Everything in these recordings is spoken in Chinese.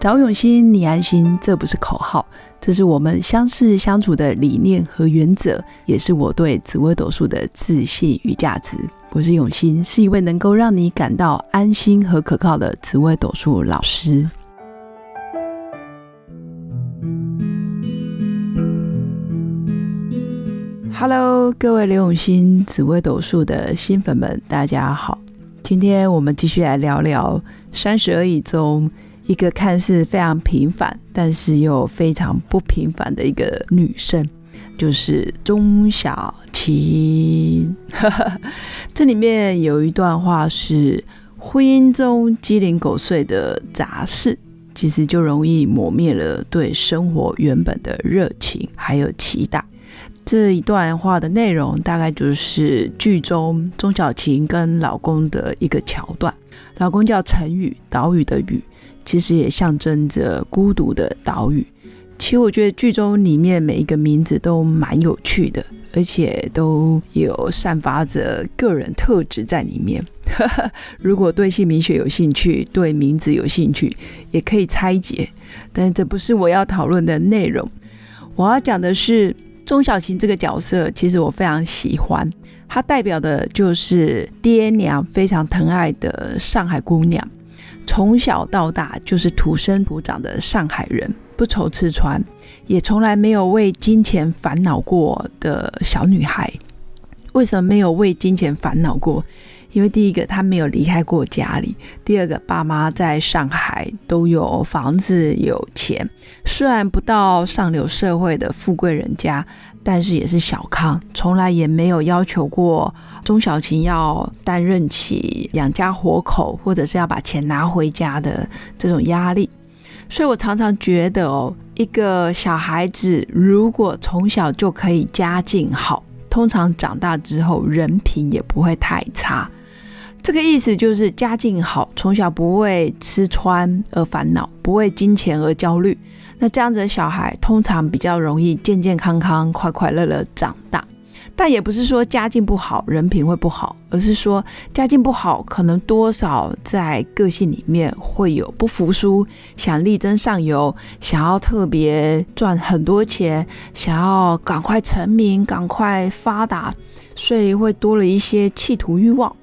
找永新，你安心，这不是口号，这是我们相识相处的理念和原则，也是我对紫微斗数的自信与价值。我是永新，是一位能够让你感到安心和可靠的紫微斗数老师。Hello，各位刘永新紫微斗数的新粉们，大家好。今天我们继续来聊聊三十而已中。一个看似非常平凡，但是又非常不平凡的一个女生，就是钟小琴。这里面有一段话是：婚姻中鸡零狗碎的杂事，其实就容易磨灭了对生活原本的热情还有期待。这一段话的内容，大概就是剧中钟小琴跟老公的一个桥段。老公叫陈宇，岛屿的宇。其实也象征着孤独的岛屿。其实我觉得剧中里面每一个名字都蛮有趣的，而且都有散发着个人特质在里面。如果对姓名学有兴趣，对名字有兴趣，也可以拆解。但是这不是我要讨论的内容。我要讲的是钟小琴这个角色，其实我非常喜欢。她代表的就是爹娘非常疼爱的上海姑娘。从小到大就是土生土长的上海人，不愁吃穿，也从来没有为金钱烦恼过的小女孩。为什么没有为金钱烦恼过？因为第一个，他没有离开过家里；第二个，爸妈在上海都有房子有钱，虽然不到上流社会的富贵人家。但是也是小康，从来也没有要求过钟小琴要担任起养家活口，或者是要把钱拿回家的这种压力。所以我常常觉得哦，一个小孩子如果从小就可以家境好，通常长大之后人品也不会太差。这个意思就是家境好，从小不为吃穿而烦恼，不为金钱而焦虑。那这样子的小孩通常比较容易健健康康、快快乐乐长大，但也不是说家境不好人品会不好，而是说家境不好可能多少在个性里面会有不服输、想力争上游、想要特别赚很多钱、想要赶快成名、赶快发达，所以会多了一些企图欲望。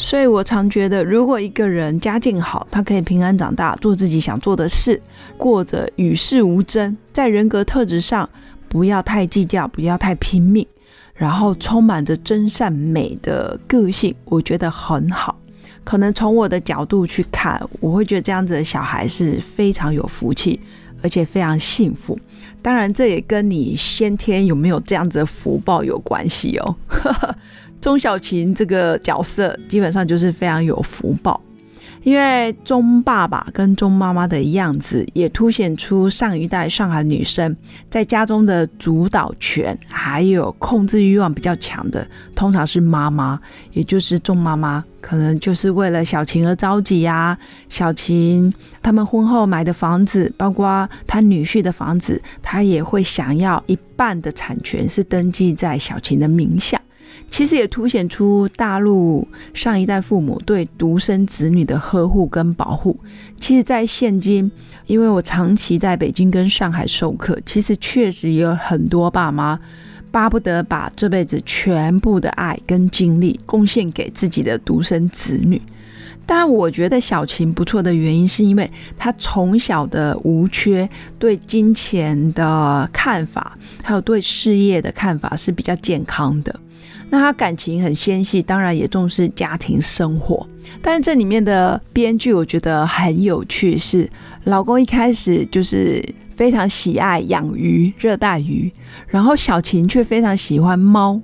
所以我常觉得，如果一个人家境好，他可以平安长大，做自己想做的事，过着与世无争，在人格特质上不要太计较，不要太拼命，然后充满着真善美的个性，我觉得很好。可能从我的角度去看，我会觉得这样子的小孩是非常有福气，而且非常幸福。当然，这也跟你先天有没有这样子的福报有关系哦。钟小琴这个角色基本上就是非常有福报，因为钟爸爸跟钟妈妈的样子也凸显出上一代上海女生在家中的主导权还有控制欲望比较强的，通常是妈妈，也就是钟妈妈，可能就是为了小琴而着急呀。小琴他们婚后买的房子，包括他女婿的房子，他也会想要一半的产权是登记在小琴的名下。其实也凸显出大陆上一代父母对独生子女的呵护跟保护。其实，在现今，因为我长期在北京跟上海授课，其实确实也有很多爸妈巴不得把这辈子全部的爱跟精力贡献给自己的独生子女。但我觉得小琴不错的原因，是因为她从小的无缺，对金钱的看法，还有对事业的看法是比较健康的。那他感情很纤细，当然也重视家庭生活。但是这里面的编剧我觉得很有趣，是老公一开始就是非常喜爱养鱼，热带鱼，然后小琴却非常喜欢猫，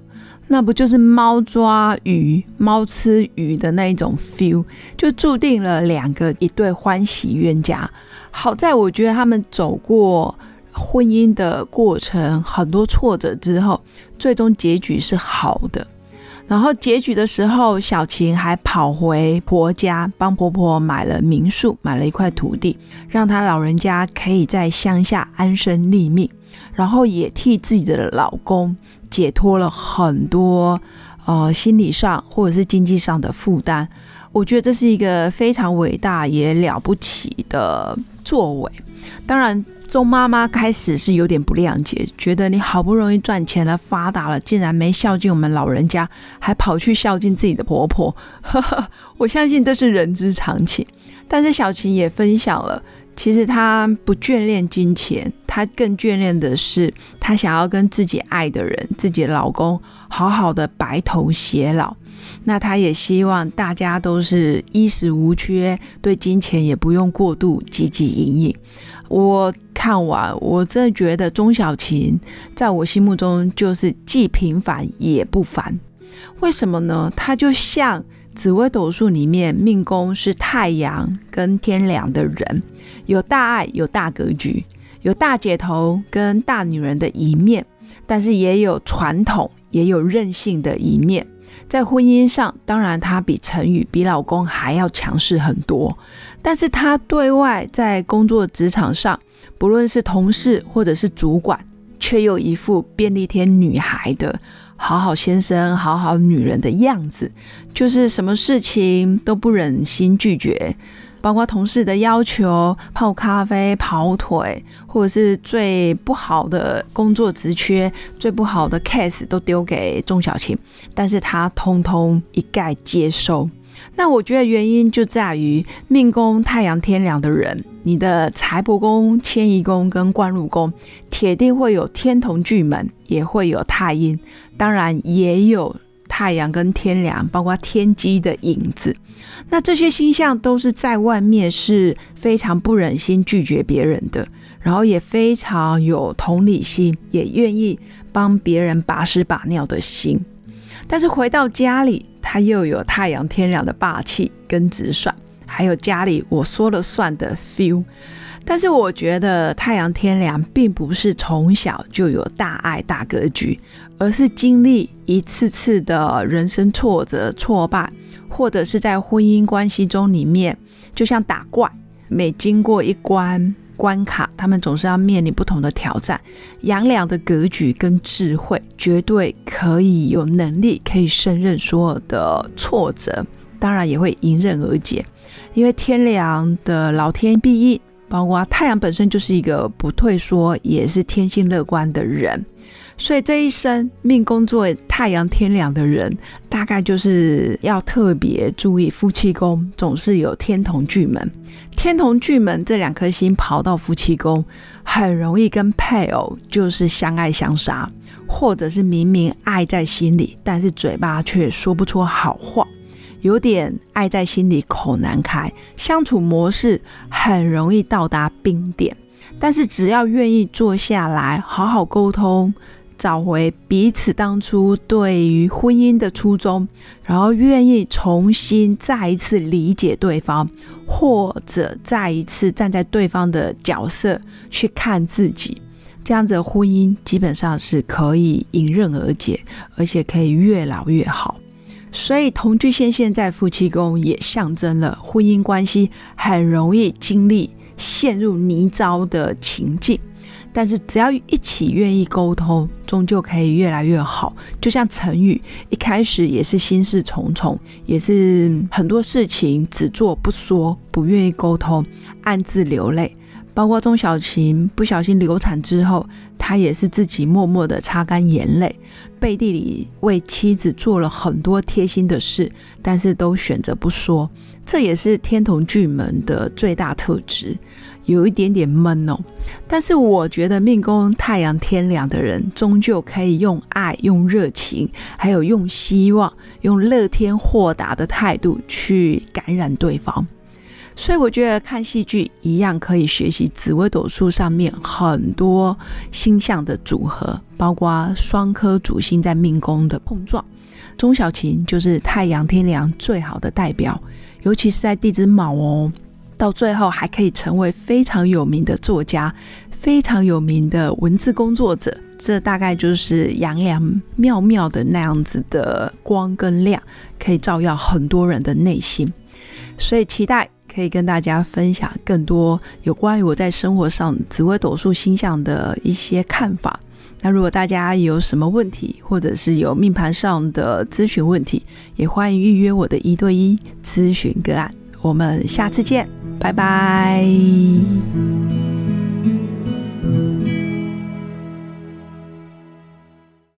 那不就是猫抓鱼、猫吃鱼的那一种 feel，就注定了两个一对欢喜冤家。好在我觉得他们走过。婚姻的过程很多挫折之后，最终结局是好的。然后结局的时候，小琴还跑回婆家，帮婆婆买了民宿，买了一块土地，让她老人家可以在乡下安身立命。然后也替自己的老公解脱了很多呃心理上或者是经济上的负担。我觉得这是一个非常伟大也了不起的。作为。当然，钟妈妈开始是有点不谅解，觉得你好不容易赚钱了、发达了，竟然没孝敬我们老人家，还跑去孝敬自己的婆婆。我相信这是人之常情。但是小琴也分享了，其实她不眷恋金钱，她更眷恋的是她想要跟自己爱的人、自己的老公好好的白头偕老。那他也希望大家都是衣食无缺，对金钱也不用过度汲汲营营。我看完，我真的觉得钟小琴在我心目中就是既平凡也不凡。为什么呢？她就像紫微斗数里面命宫是太阳跟天梁的人，有大爱，有大格局，有大姐头跟大女人的一面，但是也有传统，也有任性的一面。在婚姻上，当然她比陈宇、比老公还要强势很多。但是她对外在工作职场上，不论是同事或者是主管，却又一副便利贴女孩的好好先生、好好女人的样子，就是什么事情都不忍心拒绝，包括同事的要求、泡咖啡、跑腿，或者是最不好的工作职缺、最不好的 case 都丢给钟小琴，但是她通通一概接收。那我觉得原因就在于命宫太阳天梁的人，你的财帛宫、迁移宫跟官禄宫，铁定会有天同巨门，也会有太阴，当然也有太阳跟天梁，包括天机的影子。那这些星象都是在外面是非常不忍心拒绝别人的，然后也非常有同理心，也愿意帮别人把屎把尿的心。但是回到家里。他又有太阳天梁的霸气跟直率，还有家里我说了算的 feel。但是我觉得太阳天梁并不是从小就有大爱大格局，而是经历一次次的人生挫折挫败，或者是在婚姻关系中里面，就像打怪，每经过一关。关卡，他们总是要面临不同的挑战。杨良的格局跟智慧，绝对可以有能力可以胜任所有的挫折，当然也会迎刃而解。因为天良的老天必应，包括太阳本身就是一个不退缩，也是天性乐观的人。所以这一生命工作太阳天梁的人，大概就是要特别注意夫妻宫总是有天同巨门，天同巨门这两颗星跑到夫妻宫，很容易跟配偶就是相爱相杀，或者是明明爱在心里，但是嘴巴却说不出好话，有点爱在心里口难开，相处模式很容易到达冰点，但是只要愿意坐下来好好沟通。找回彼此当初对于婚姻的初衷，然后愿意重新再一次理解对方，或者再一次站在对方的角色去看自己，这样子的婚姻基本上是可以迎刃而解，而且可以越老越好。所以同居线现在夫妻宫也象征了婚姻关系很容易经历陷入泥沼的情境。但是只要一起愿意沟通，终究可以越来越好。就像陈宇一开始也是心事重重，也是很多事情只做不说，不愿意沟通，暗自流泪。包括钟小琴不小心流产之后，他也是自己默默的擦干眼泪，背地里为妻子做了很多贴心的事，但是都选择不说。这也是天同巨门的最大特质。有一点点闷哦，但是我觉得命宫太阳天梁的人，终究可以用爱、用热情，还有用希望、用乐天豁达的态度去感染对方。所以我觉得看戏剧一样可以学习紫微斗数上面很多星象的组合，包括双颗主星在命宫的碰撞。钟小琴就是太阳天梁最好的代表，尤其是在地支卯哦。到最后还可以成为非常有名的作家，非常有名的文字工作者。这大概就是杨良妙妙的那样子的光跟亮，可以照耀很多人的内心。所以期待可以跟大家分享更多有关于我在生活上紫微斗数星象的一些看法。那如果大家有什么问题，或者是有命盘上的咨询问题，也欢迎预约我的一对一咨询个案。我们下次见。拜拜。